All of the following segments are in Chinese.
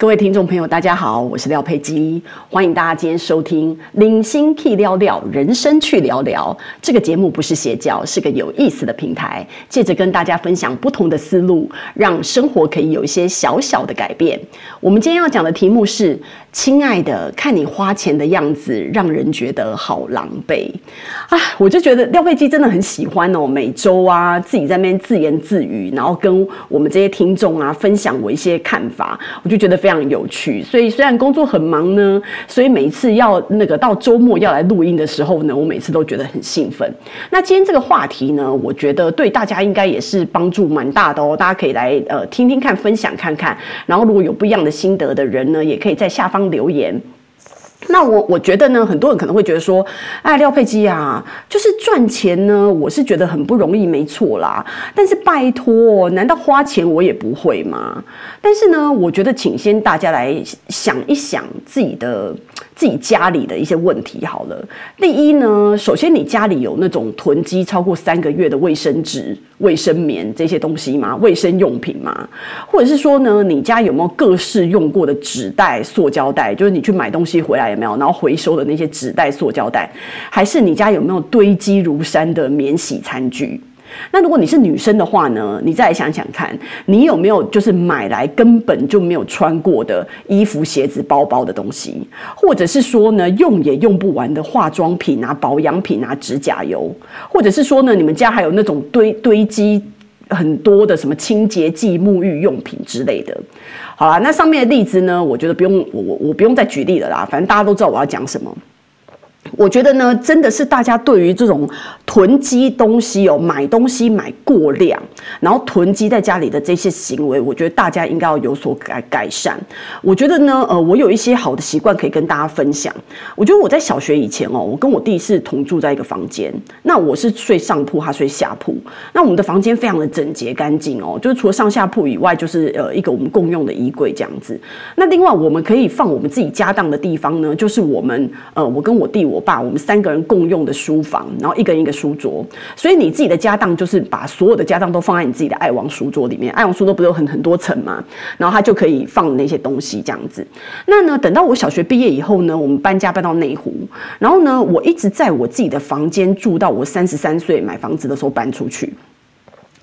各位听众朋友，大家好，我是廖佩基，欢迎大家今天收听《领心 Key 聊聊人生去聊聊》这个节目，不是邪教，是个有意思的平台，借着跟大家分享不同的思路，让生活可以有一些小小的改变。我们今天要讲的题目是：亲爱的，看你花钱的样子，让人觉得好狼狈啊！我就觉得廖佩基真的很喜欢哦，每周啊自己在那边自言自语，然后跟我们这些听众啊分享我一些看法，我就觉得非这样有趣，所以虽然工作很忙呢，所以每一次要那个到周末要来录音的时候呢，我每次都觉得很兴奋。那今天这个话题呢，我觉得对大家应该也是帮助蛮大的哦，大家可以来呃听听看，分享看看。然后如果有不一样的心得的人呢，也可以在下方留言。那我我觉得呢，很多人可能会觉得说，哎，廖佩基啊，就是赚钱呢，我是觉得很不容易，没错啦。但是拜托，难道花钱我也不会吗？但是呢，我觉得请先大家来想一想自己的自己家里的一些问题好了。第一呢，首先你家里有那种囤积超过三个月的卫生纸、卫生棉这些东西吗？卫生用品吗？或者是说呢，你家有没有各式用过的纸袋、塑胶袋？就是你去买东西回来有。没有，然后回收的那些纸袋、塑胶袋，还是你家有没有堆积如山的免洗餐具？那如果你是女生的话呢？你再想想看，你有没有就是买来根本就没有穿过的衣服、鞋子、包包的东西，或者是说呢，用也用不完的化妆品啊、保养品啊、指甲油，或者是说呢，你们家还有那种堆堆积很多的什么清洁剂、沐浴用品之类的。好啦，那上面的例子呢，我觉得不用我我我不用再举例了啦，反正大家都知道我要讲什么。我觉得呢，真的是大家对于这种囤积东西哦，买东西买过量，然后囤积在家里的这些行为，我觉得大家应该要有所改改善。我觉得呢，呃，我有一些好的习惯可以跟大家分享。我觉得我在小学以前哦，我跟我弟是同住在一个房间，那我是睡上铺，他睡下铺。那我们的房间非常的整洁干净哦，就是除了上下铺以外，就是呃一个我们共用的衣柜这样子。那另外我们可以放我们自己家当的地方呢，就是我们呃我跟我弟我爸我们三个人共用的书房，然后一个人一个书桌，所以你自己的家当就是把所有的家当都放在你自己的爱王书桌里面。爱王书桌不是有很很多层吗？然后他就可以放那些东西这样子。那呢，等到我小学毕业以后呢，我们搬家搬到内湖，然后呢，我一直在我自己的房间住到我三十三岁买房子的时候搬出去。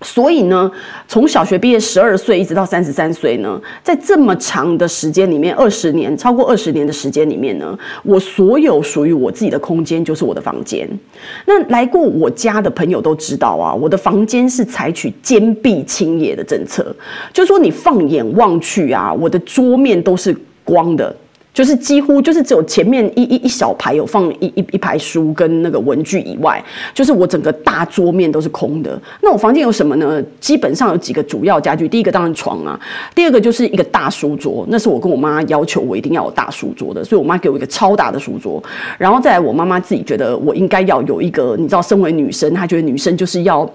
所以呢，从小学毕业十二岁一直到三十三岁呢，在这么长的时间里面，二十年，超过二十年的时间里面呢，我所有属于我自己的空间就是我的房间。那来过我家的朋友都知道啊，我的房间是采取坚壁清野的政策，就是说你放眼望去啊，我的桌面都是光的。就是几乎就是只有前面一一一小排有放一一一排书跟那个文具以外，就是我整个大桌面都是空的。那我房间有什么呢？基本上有几个主要家具，第一个当然床啊，第二个就是一个大书桌，那是我跟我妈要求我一定要有大书桌的，所以我妈给我一个超大的书桌。然后再来，我妈妈自己觉得我应该要有一个，你知道，身为女生，她觉得女生就是要。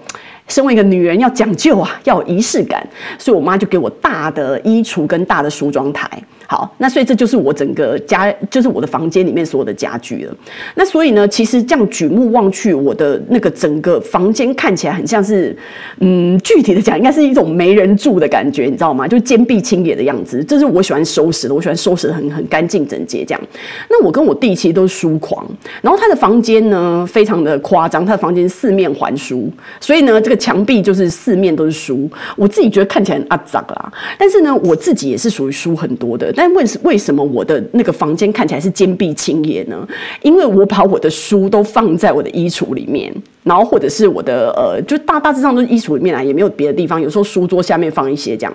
身为一个女人要讲究啊，要有仪式感，所以我妈就给我大的衣橱跟大的梳妆台。好，那所以这就是我整个家，就是我的房间里面所有的家具了。那所以呢，其实这样举目望去，我的那个整个房间看起来很像是，嗯，具体的讲，应该是一种没人住的感觉，你知道吗？就坚壁清野的样子。这是我喜欢收拾的，我喜欢收拾的很很干净整洁这样。那我跟我弟其实都是书狂，然后他的房间呢非常的夸张，他的房间四面环书，所以呢这个。墙壁就是四面都是书，我自己觉得看起来很阿杂啦。但是呢，我自己也是属于书很多的。但但为为什么我的那个房间看起来是坚壁清野呢？因为我把我的书都放在我的衣橱里面，然后或者是我的呃，就大大致上都衣橱里面啊，也没有别的地方。有时候书桌下面放一些这样。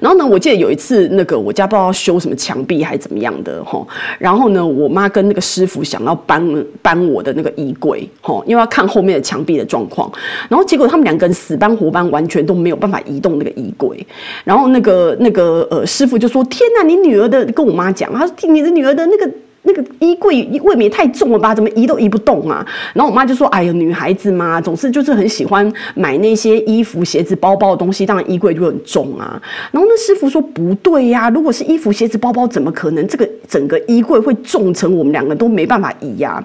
然后呢，我记得有一次，那个我家不知道修什么墙壁还是怎么样的哈。然后呢，我妈跟那个师傅想要搬搬我的那个衣柜哈，因为要看后面的墙壁的状况。然后结果他们两个人死搬活搬，完全都没有办法移动那个衣柜。然后那个那个呃师傅就说：“天哪，你女儿的跟我妈讲，他说你的女儿的那个。”那个衣柜未免太重了吧？怎么移都移不动啊？然后我妈就说：“哎呀，女孩子嘛，总是就是很喜欢买那些衣服、鞋子、包包的东西，当然衣柜就很重啊。”然后那师傅说：“不对呀，如果是衣服、鞋子、包包，怎么可能这个整个衣柜会重成我们两个都没办法移呀？”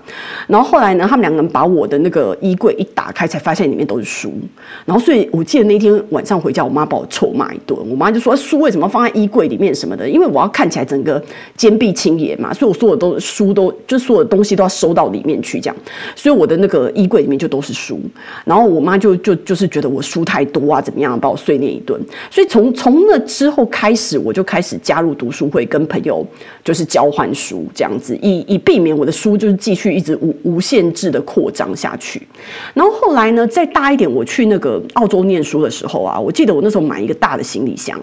然后后来呢，他们两个人把我的那个衣柜一打开，才发现里面都是书。然后所以我记得那天晚上回家，我妈把我臭骂一顿。我妈就说：“书为什么放在衣柜里面什么的？因为我要看起来整个坚壁清野嘛，所以我说的都书都就所有的东西都要收到里面去，这样。所以我的那个衣柜里面就都是书。然后我妈就就就是觉得我书太多啊，怎么样，把我碎念一顿。所以从从那之后开始，我就开始加入读书会，跟朋友就是交换书这样子，以以避免我的书就是继续一直无无限制的扩张下去。然后后来呢，再大一点，我去那个澳洲念书的时候啊，我记得我那时候买一个大的行李箱。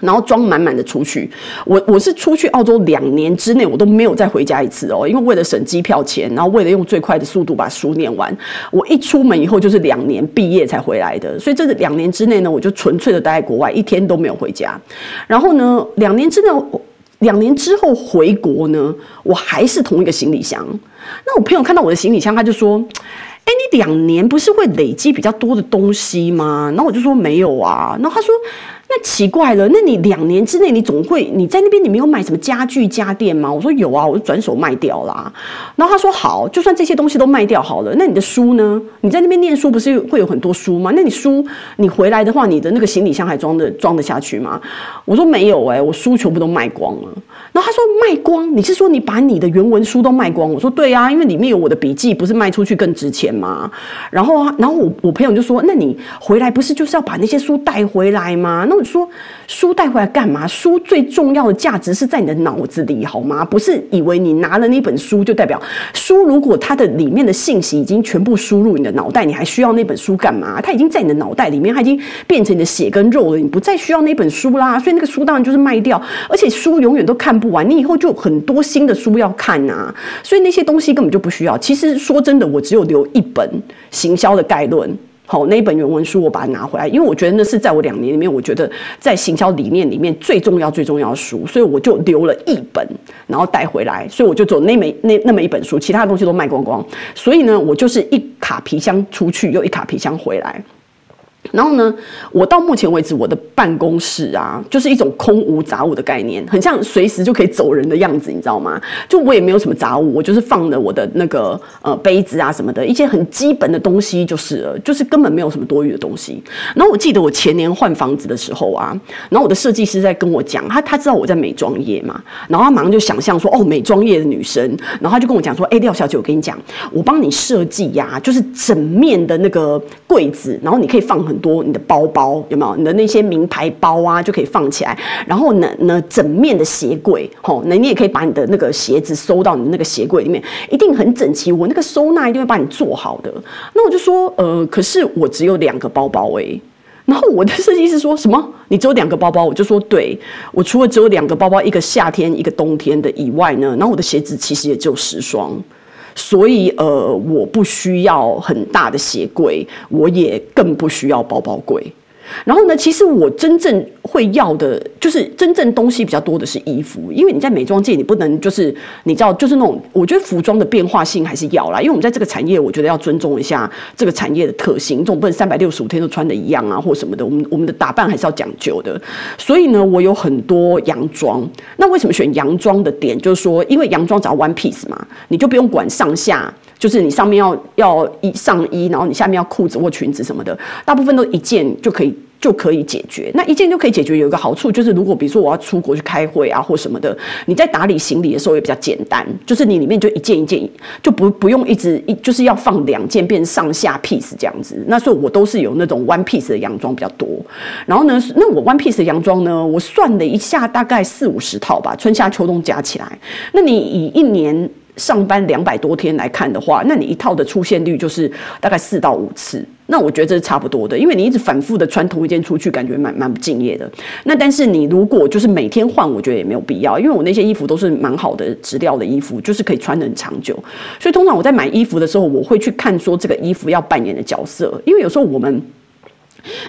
然后装满满的出去，我我是出去澳洲两年之内，我都没有再回家一次哦，因为为了省机票钱，然后为了用最快的速度把书念完，我一出门以后就是两年毕业才回来的，所以这两年之内呢，我就纯粹的待在国外，一天都没有回家。然后呢，两年之内，两年之后回国呢，我还是同一个行李箱。那我朋友看到我的行李箱，他就说。哎，你两年不是会累积比较多的东西吗？然后我就说没有啊。然后他说，那奇怪了，那你两年之内你总会你在那边你没有买什么家具家电吗？我说有啊，我就转手卖掉啦。然后他说好，就算这些东西都卖掉好了，那你的书呢？你在那边念书不是会有很多书吗？那你书你回来的话，你的那个行李箱还装得装得下去吗？我说没有哎、我书全部都卖光了。然后他说卖光，你是说你把你的原文书都卖光？我说对啊，因为里面有我的笔记，不是卖出去更值钱吗？然后，然后我我朋友就说，那你回来不是就是要把那些书带回来吗？那说，书带回来干嘛？书最重要的价值是在你的脑子里，好吗？不是以为你拿了那本书就代表书，如果它的里面的信息已经全部输入你的脑袋，你还需要那本书干嘛？它已经在你的脑袋里面，它已经变成你的血跟肉了，你不再需要那本书啦。所以那个书当然就是卖掉，而且书永远都看不完，你以后就很多新的书要看呐、所以那些东西根本就不需要。其实说真的，我只有留一本行销的概论，好，那一本原文书我把它拿回来，因为我觉得那是在我两年里面，我觉得在行销理念里面最重要、最重要的书，所以我就留了一本，然后带回来，所以我就走那么那那么一本书，其他的东西都卖光光，所以呢，我就是一卡皮箱出去，又一卡皮箱回来。然后呢，我到目前为止，我的办公室啊，就是一种空无杂物的概念，很像随时就可以走人的样子，你知道吗？就我也没有什么杂物，我就是放了我的那个呃杯子啊什么的，一些很基本的东西就是了，就是根本没有什么多余的东西。然后我记得我前年换房子的时候啊，然后我的设计师在跟我讲，他他知道我在美妆业嘛，然后他马上就想象说，哦，美妆业的女生，然后他就跟我讲说，哎，廖小姐，我跟你讲，我帮你设计呀，就是整面的那个柜子，然后你可以放很。多你的包包有没有？你的那些名牌包啊，就可以放起来。然后呢，呢整面的鞋柜，吼，那你也可以把你的那个鞋子收到你的那个鞋柜里面，一定很整齐。我那个收纳一定会帮你做好的。那我就说，呃，可是我只有两个包包诶、然后我的设计师说什么？你只有两个包包？我就说，对，我除了只有两个包包，一个夏天，一个冬天的以外呢，然后我的鞋子其实也只有十双。所以，呃，我不需要很大的鞋柜，我也更不需要包包柜。然后呢，其实我真正会要的，就是真正东西比较多的是衣服，因为你在美妆界，你不能就是你知道，就是那种我觉得服装的变化性还是要啦，因为我们在这个产业，我觉得要尊重一下这个产业的特性，总不能三百六十五天都穿的一样啊，或什么的。我们我们的打扮还是要讲究的。所以呢，我有很多洋装。那为什么选洋装的点，就是说，因为洋装只要 one piece 嘛，你就不用管上下。就是你上面要要一上衣，然后你下面要裤子或裙子什么的，大部分都一件就可以就可以解决。那一件就可以解决，有一个好处就是，如果比如说我要出国去开会啊或什么的，你在打理行李的时候也比较简单。就是你里面就一件一件，就不不用一直一就是要放两件变上下 piece 这样子。那所以我都是有那种 one piece 的洋装比较多。然后呢，那我 one piece 的洋装呢，我算了一下，大概四五十套吧，春夏秋冬加起来。那你以一年。上班两百多天来看的话，那你一套的出现率就是大概四到五次。那我觉得这是差不多的，因为你一直反复的穿同一件出去，感觉蛮蛮不敬业的。那但是你如果就是每天换，我觉得也没有必要，因为我那些衣服都是蛮好的质料的衣服，就是可以穿得很长久。所以通常我在买衣服的时候，我会去看说这个衣服要扮演的角色，因为有时候我们。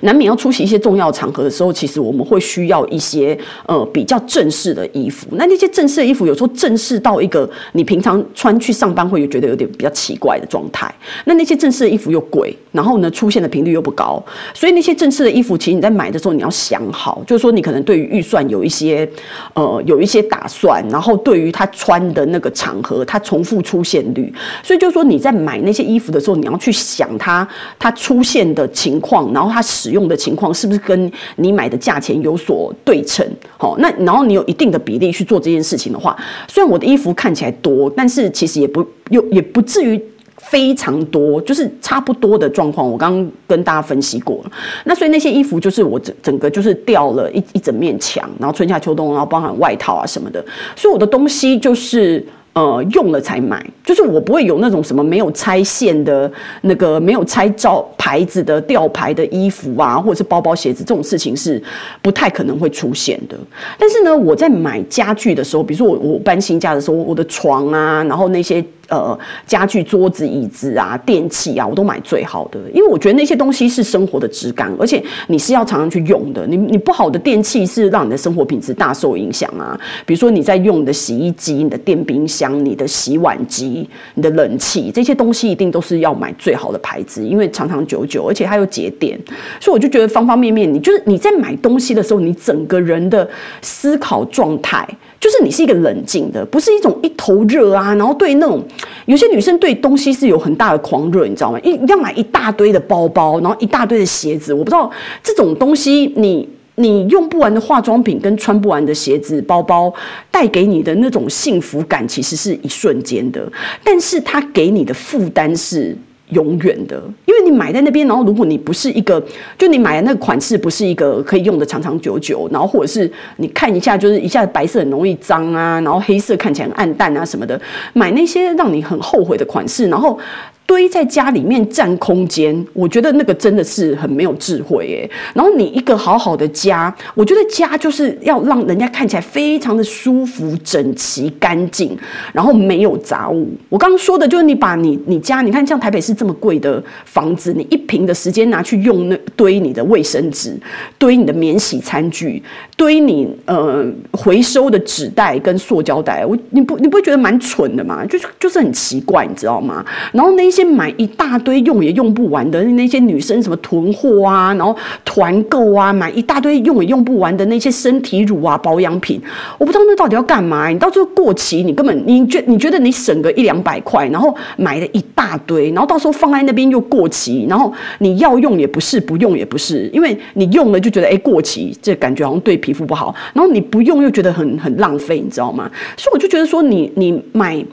难免要出席一些重要场合的时候，其实我们会需要一些呃比较正式的衣服。那那些正式的衣服，有时候正式到一个你平常穿去上班会觉得有点比较奇怪的状态。那那些正式的衣服又贵，然后呢出现的频率又不高，所以那些正式的衣服，其实你在买的时候你要想好，就是说你可能对于预算有一些呃有一些打算，然后对于他穿的那个场合，他重复出现率，所以就是说你在买那些衣服的时候，你要去想它它出现的情况，然后它。使用的情况是不是跟你买的价钱有所对称？好，那然后你有一定的比例去做这件事情的话，虽然我的衣服看起来多，但是其实也不又也不至于非常多，就是差不多的状况。我刚刚跟大家分析过了，那所以那些衣服就是我整整个就是掉了一一整面墙，然后春夏秋冬，然后包含外套啊什么的，所以我的东西就是。呃，用了才买，就是我不会有那种什么没有拆线的那个没有拆招牌子的吊牌的衣服啊，或者是包包鞋子这种事情是不太可能会出现的。但是呢，我在买家具的时候，比如说我我搬新家的时候，我的床啊，然后那些。呃，家具、桌子、椅子啊，电器啊，我都买最好的，因为我觉得那些东西是生活的质感，而且你是要常常去用的。你你不好的电器是让你的生活品质大受影响啊。比如说你在用的洗衣机、你的电冰箱、你的洗碗机、你的冷气，这些东西一定都是要买最好的牌子，因为长长久久，而且它又节电。所以我就觉得方方面面，你就是你在买东西的时候，你整个人的思考状态。就是你是一个冷静的，不是一种一头热啊，然后对那种有些女生对东西是有很大的狂热，你知道吗？一定要买一大堆的包包，然后一大堆的鞋子。我不知道这种东西，你你用不完的化妆品跟穿不完的鞋子、包包带给你的那种幸福感，其实是一瞬间的，但是它给你的负担是。永远的，因为你买在那边，然后如果你不是一个，就你买的那个款式不是一个可以用的长长久久，然后或者是你看一下，就是一下子白色很容易脏啊，然后黑色看起来很暗淡啊什么的，买那些让你很后悔的款式，然后。堆在家里面占空间，我觉得那个真的是很没有智慧耶。然后你一个好好的家，我觉得家就是要让人家看起来非常的舒服、整齐、干净，然后没有杂物。我刚刚说的就是你把你你家，你看像台北市这么贵的房子，你一瓶的时间拿去用那堆你的卫生纸，堆你的免洗餐具，堆你呃回收的纸袋跟塑胶袋，我你不你不会觉得蛮蠢的吗？就是就是很奇怪，你知道吗？然后那。先买一大堆用也用不完的那些女生什么囤货啊，然后团购啊，买一大堆用也用不完的那些身体乳啊保养品，我不知道那到底要干嘛？你到最后过期，你根本你觉你觉得你省个一两百块，然后买了一大堆，然后到时候放在那边又过期，然后你要用也不是，不用也不是，因为你用了就觉得哎过期，这感觉好像对皮肤不好，然后你不用又觉得很很浪费，你知道吗？所以我就觉得说你你买。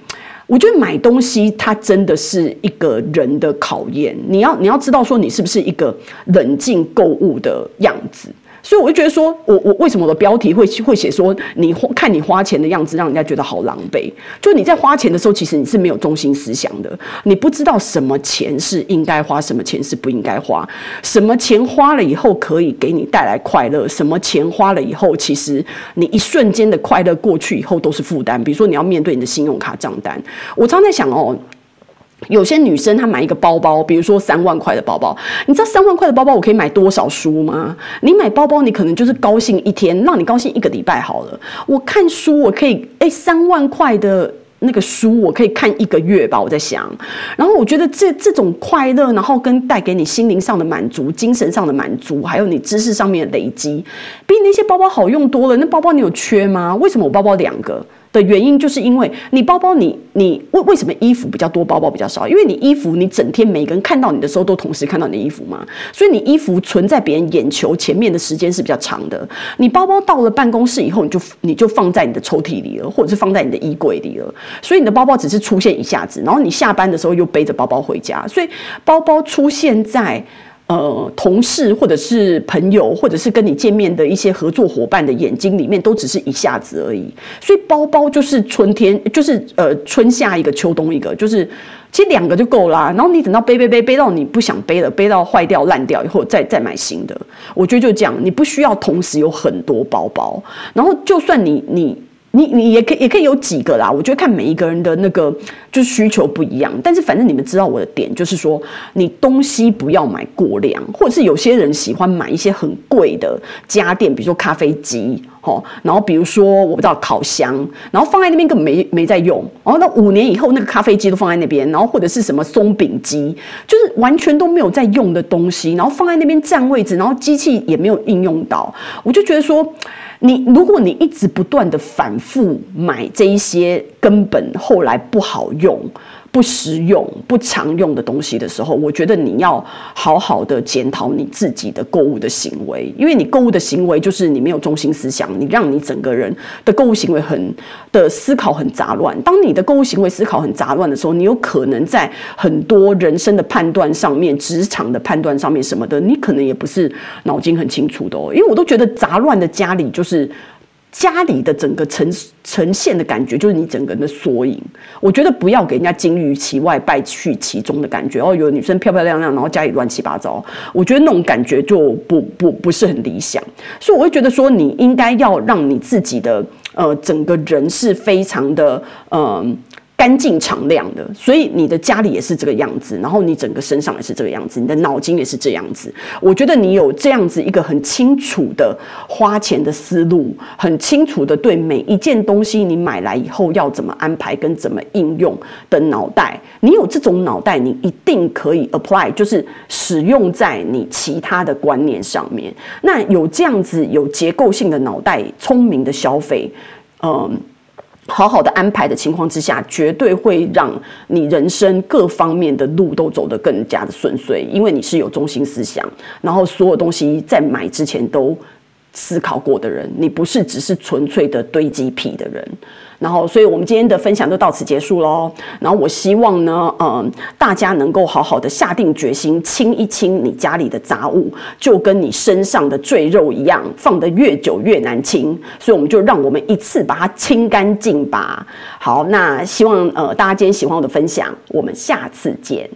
我觉得买东西，它真的是一个人的考验。你要，你要知道说，你是不是一个冷静购物的样子。所以我就觉得说，我我为什么我的标题会会写说，你看你花钱的样子，让人家觉得好狼狈。就你在花钱的时候，其实你是没有中心思想的，你不知道什么钱是应该花，什么钱是不应该花，什么钱花了以后可以给你带来快乐，什么钱花了以后，其实你一瞬间的快乐过去以后都是负担。比如说你要面对你的信用卡账单，我常在想哦。有些女生她买一个包包，比如说三万块的包包，你知道三万块的包包我可以买多少书吗？你买包包，你可能就是高兴一天，让你高兴一个礼拜好了。我看书，我可以诶，三万块的那个书，我可以看一个月吧。我在想，然后我觉得这这种快乐，然后跟带给你心灵上的满足、精神上的满足，还有你知识上面的累积，比那些包包好用多了。那包包你有缺吗？为什么我包包两个？的原因就是因为你包包你你为为什么衣服比较多，包包比较少？因为你衣服你整天每个人看到你的时候都同时看到你的衣服嘛，所以你衣服存在别人眼球前面的时间是比较长的。你包包到了办公室以后，你就你就放在你的抽屉里了，或者是放在你的衣柜里了。所以你的包包只是出现一下子，然后你下班的时候又背着包包回家，所以包包出现在。呃，同事或者是朋友，或者是跟你见面的一些合作伙伴的眼睛里面，都只是一下子而已。所以包包就是春天，就是呃春夏一个，秋冬一个，就是其实两个就够啦。然后你等到背背背背到你不想背了，背到坏掉烂掉以后，再再买新的。我觉得就这样，你不需要同时有很多包包。然后就算你你。你你也可以也可以有几个啦，我觉得看每一个人的那个就需求不一样，但是反正你们知道我的点就是说，你东西不要买过量，或者是有些人喜欢买一些很贵的家电，比如说咖啡机，齁，然后比如说我不知道烤箱，然后放在那边根本没没在用，然后那五年以后那个咖啡机都放在那边，然后或者是什么松饼机，就是完全都没有在用的东西，然后放在那边占位置，然后机器也没有应用到，我就觉得说。你如果你一直不断的反复买这一些根本后来不好用，不实用、不常用的东西的时候，我觉得你要好好的检讨你自己的购物的行为，因为你购物的行为就是你没有中心思想，你让你整个人的购物行为很的思考很杂乱。当你的购物行为思考很杂乱的时候，你有可能在很多人生的判断上面、职场的判断上面什么的，你可能也不是脑筋很清楚的哦。因为我都觉得杂乱的家里就是。家里的整个呈呈现的感觉，就是你整个人的缩影。我觉得不要给人家金玉其外，败絮其中的感觉。哦，有女生漂漂亮亮，然后家里乱七八糟，我觉得那种感觉就不不不是很理想。所以我会觉得说，你应该要让你自己的呃整个人是非常的嗯。干净敞亮的，所以你的家里也是这个样子，然后你整个身上也是这个样子，你的脑筋也是这样子。我觉得你有这样子一个很清楚的花钱的思路，很清楚的对每一件东西你买来以后要怎么安排跟怎么应用的脑袋，你有这种脑袋，你一定可以 apply，就是使用在你其他的观念上面。那有这样子有结构性的脑袋，聪明的消费，嗯。好好的安排的情况之下，绝对会让你人生各方面的路都走得更加的顺遂，因为你是有中心思想，然后所有东西在买之前都思考过的人，你不是只是纯粹的堆积癖的人。然后，所以我们今天的分享就到此结束喽。然后，我希望呢，嗯，大家能够好好的下定决心，清一清你家里的杂物，就跟你身上的赘肉一样，放得越久越难清。所以，我们就让我们一次把它清干净吧。好，那希望呃大家今天喜欢我的分享，我们下次见。